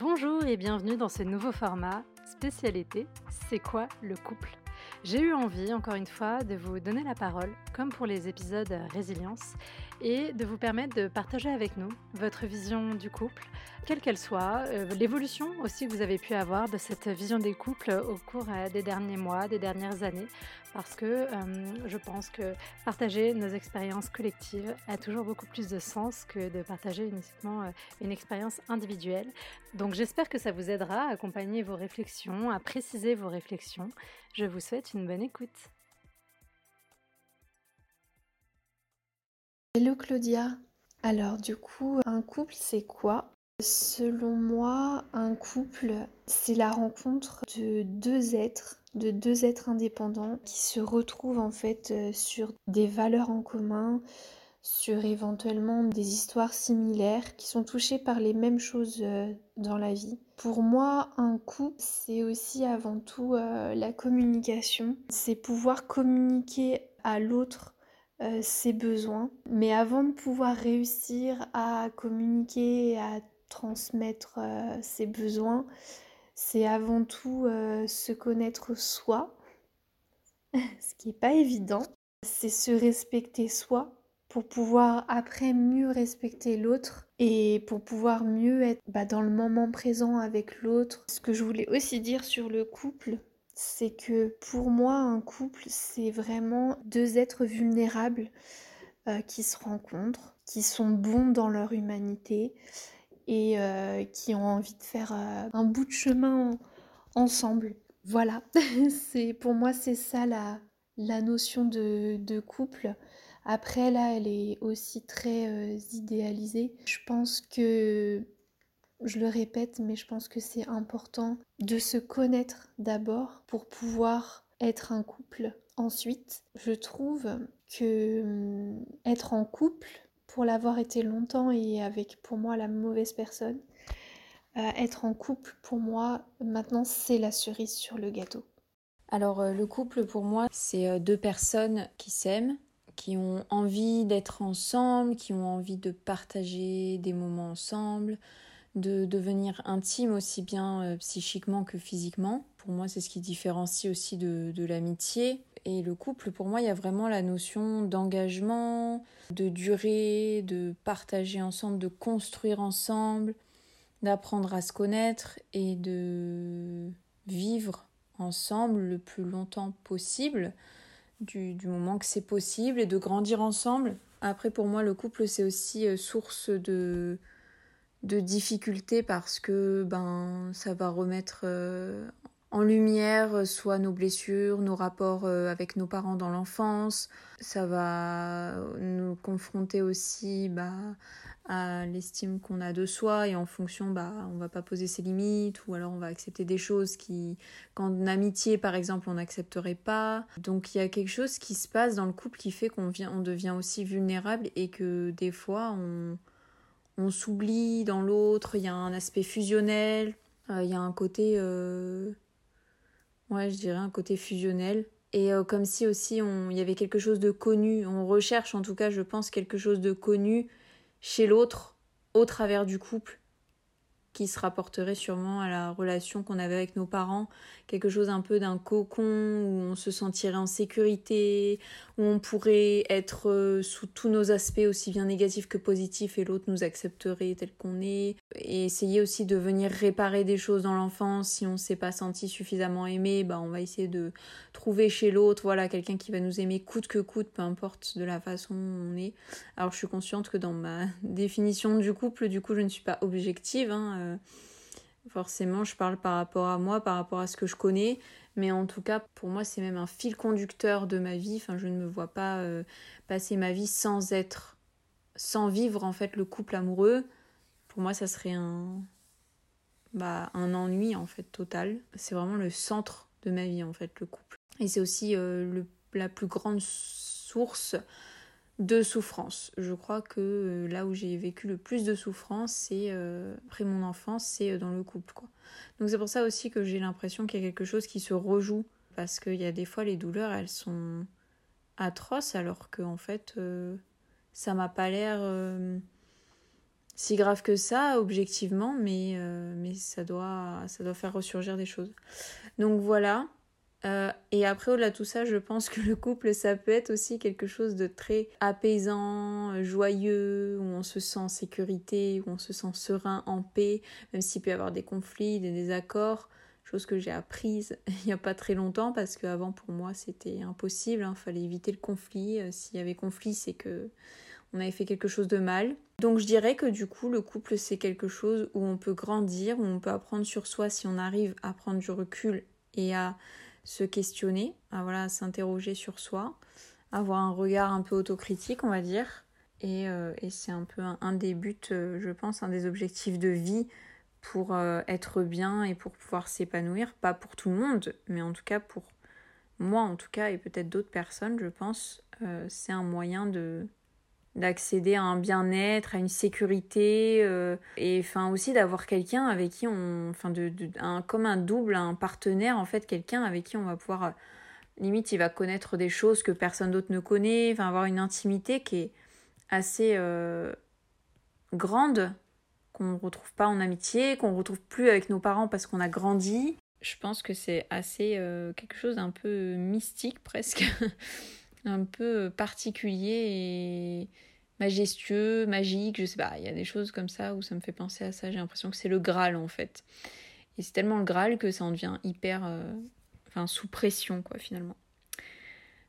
Bonjour et bienvenue dans ce nouveau format spécialité C'est quoi le couple? J'ai eu envie, encore une fois, de vous donner la parole, comme pour les épisodes Résilience, et de vous permettre de partager avec nous votre vision du couple, quelle qu'elle soit, euh, l'évolution aussi que vous avez pu avoir de cette vision des couples au cours euh, des derniers mois, des dernières années, parce que euh, je pense que partager nos expériences collectives a toujours beaucoup plus de sens que de partager uniquement une expérience individuelle. Donc j'espère que ça vous aidera à accompagner vos réflexions, à préciser vos réflexions. Je vous souhaite une bonne écoute. Hello Claudia. Alors du coup, un couple c'est quoi? Selon moi, un couple c'est la rencontre de deux êtres, de deux êtres indépendants qui se retrouvent en fait euh, sur des valeurs en commun, sur éventuellement des histoires similaires, qui sont touchés par les mêmes choses euh, dans la vie. Pour moi, un couple, c'est aussi avant tout euh, la communication. C'est pouvoir communiquer à l'autre euh, ses besoins. Mais avant de pouvoir réussir à communiquer, à transmettre euh, ses besoins, c'est avant tout euh, se connaître soi, ce qui n'est pas évident. C'est se respecter soi pour pouvoir après mieux respecter l'autre et pour pouvoir mieux être bah, dans le moment présent avec l'autre. Ce que je voulais aussi dire sur le couple, c'est que pour moi, un couple, c'est vraiment deux êtres vulnérables euh, qui se rencontrent, qui sont bons dans leur humanité et euh, qui ont envie de faire euh, un bout de chemin ensemble. Voilà, c'est pour moi c'est ça la, la notion de, de, couple. Après là, elle est aussi très idéalisée. Je pense que je le répète, mais je pense que c'est important de se connaître d'abord pour pouvoir être un couple. Ensuite, je trouve que hum, être en couple, pour l'avoir été longtemps et avec pour moi la mauvaise personne, euh, être en couple pour moi maintenant c'est la cerise sur le gâteau. Alors euh, le couple pour moi c'est euh, deux personnes qui s'aiment, qui ont envie d'être ensemble, qui ont envie de partager des moments ensemble, de devenir intime aussi bien euh, psychiquement que physiquement. Pour moi, c'est ce qui différencie aussi de, de l'amitié. Et le couple, pour moi, il y a vraiment la notion d'engagement, de durée, de partager ensemble, de construire ensemble, d'apprendre à se connaître et de vivre ensemble le plus longtemps possible, du, du moment que c'est possible, et de grandir ensemble. Après, pour moi, le couple, c'est aussi euh, source de, de difficultés parce que ben ça va remettre euh, en lumière euh, soit nos blessures, nos rapports euh, avec nos parents dans l'enfance, ça va nous confronter aussi bah, à l'estime qu'on a de soi et en fonction bah on va pas poser ses limites ou alors on va accepter des choses qui qu'en amitié par exemple on n'accepterait pas. Donc il y a quelque chose qui se passe dans le couple qui fait qu'on vient on devient aussi vulnérable et que des fois on on s'oublie dans l'autre, il y a un aspect fusionnel, euh, il y a un côté, euh, ouais, je dirais un côté fusionnel. Et euh, comme si aussi il y avait quelque chose de connu, on recherche en tout cas, je pense, quelque chose de connu chez l'autre au travers du couple qui se rapporterait sûrement à la relation qu'on avait avec nos parents, quelque chose un peu d'un cocon où on se sentirait en sécurité, où on pourrait être euh, sous tous nos aspects aussi bien négatifs que positifs et l'autre nous accepterait tel qu'on est, et essayer aussi de venir réparer des choses dans l'enfance si on s'est pas senti suffisamment aimé, bah on va essayer de trouver chez l'autre voilà quelqu'un qui va nous aimer coûte que coûte, peu importe de la façon on est. Alors je suis consciente que dans ma définition du couple, du coup je ne suis pas objective, hein, euh, forcément, je parle par rapport à moi, par rapport à ce que je connais. Mais en tout cas, pour moi, c'est même un fil conducteur de ma vie. Enfin, je ne me vois pas euh, passer ma vie sans être, sans vivre en fait le couple amoureux. Pour moi, ça serait un, bah, un ennui en fait total. C'est vraiment le centre de ma vie en fait, le couple. Et c'est aussi euh, le, la plus grande source de souffrance. Je crois que euh, là où j'ai vécu le plus de souffrance, c'est euh, après mon enfance, c'est dans le couple. Quoi. Donc c'est pour ça aussi que j'ai l'impression qu'il y a quelque chose qui se rejoue. Parce qu'il y a des fois, les douleurs, elles sont atroces, alors que en fait, ça m'a pas l'air. Si grave que ça, objectivement, mais, euh, mais ça, doit, ça doit faire ressurgir des choses. Donc voilà. Euh, et après, au-delà de tout ça, je pense que le couple, ça peut être aussi quelque chose de très apaisant, joyeux, où on se sent en sécurité, où on se sent serein, en paix, même s'il peut y avoir des conflits, des désaccords chose que j'ai apprise il n'y a pas très longtemps parce qu'avant pour moi c'était impossible, il hein. fallait éviter le conflit. Euh, s'il y avait conflit, c'est que on avait fait quelque chose de mal. Donc je dirais que du coup le couple c'est quelque chose où on peut grandir, où on peut apprendre sur soi si on arrive à prendre du recul et à se questionner, à voilà s'interroger sur soi, avoir un regard un peu autocritique on va dire. Et, euh, c'est un peu un, des buts, euh, je pense, un des objectifs de vie pour euh, être bien et pour pouvoir s'épanouir. Pas pour tout le monde, mais en tout cas pour moi en tout cas et peut-être d'autres personnes, je pense, c'est un moyen de d'accéder à un bien-être, à une sécurité euh, et enfin aussi d'avoir quelqu'un avec qui on enfin de, un comme un double, un partenaire en fait, quelqu'un avec qui on va pouvoir limite il va connaître des choses que personne d'autre ne connaît, enfin avoir une intimité qui est assez grande qu'on ne retrouve pas en amitié, qu'on ne retrouve plus avec nos parents parce qu'on a grandi. Je pense que c'est assez euh, quelque chose d'un peu mystique presque, un peu particulier et majestueux, magique, je sais pas, il y a des choses comme ça où ça me fait penser à ça, j'ai l'impression que c'est le Graal en fait. Et c'est tellement le Graal que ça en devient hyper euh, enfin sous pression quoi finalement.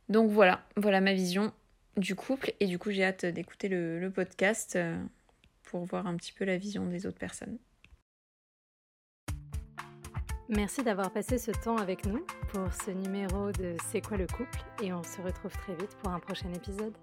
Donc voilà, voilà ma vision du couple et du coup j'ai hâte d'écouter le, podcast. Euh, pour voir un petit peu la vision des autres personnes. Merci d'avoir passé ce temps avec nous pour ce numéro de C'est quoi le couple et on se retrouve très vite pour un prochain épisode.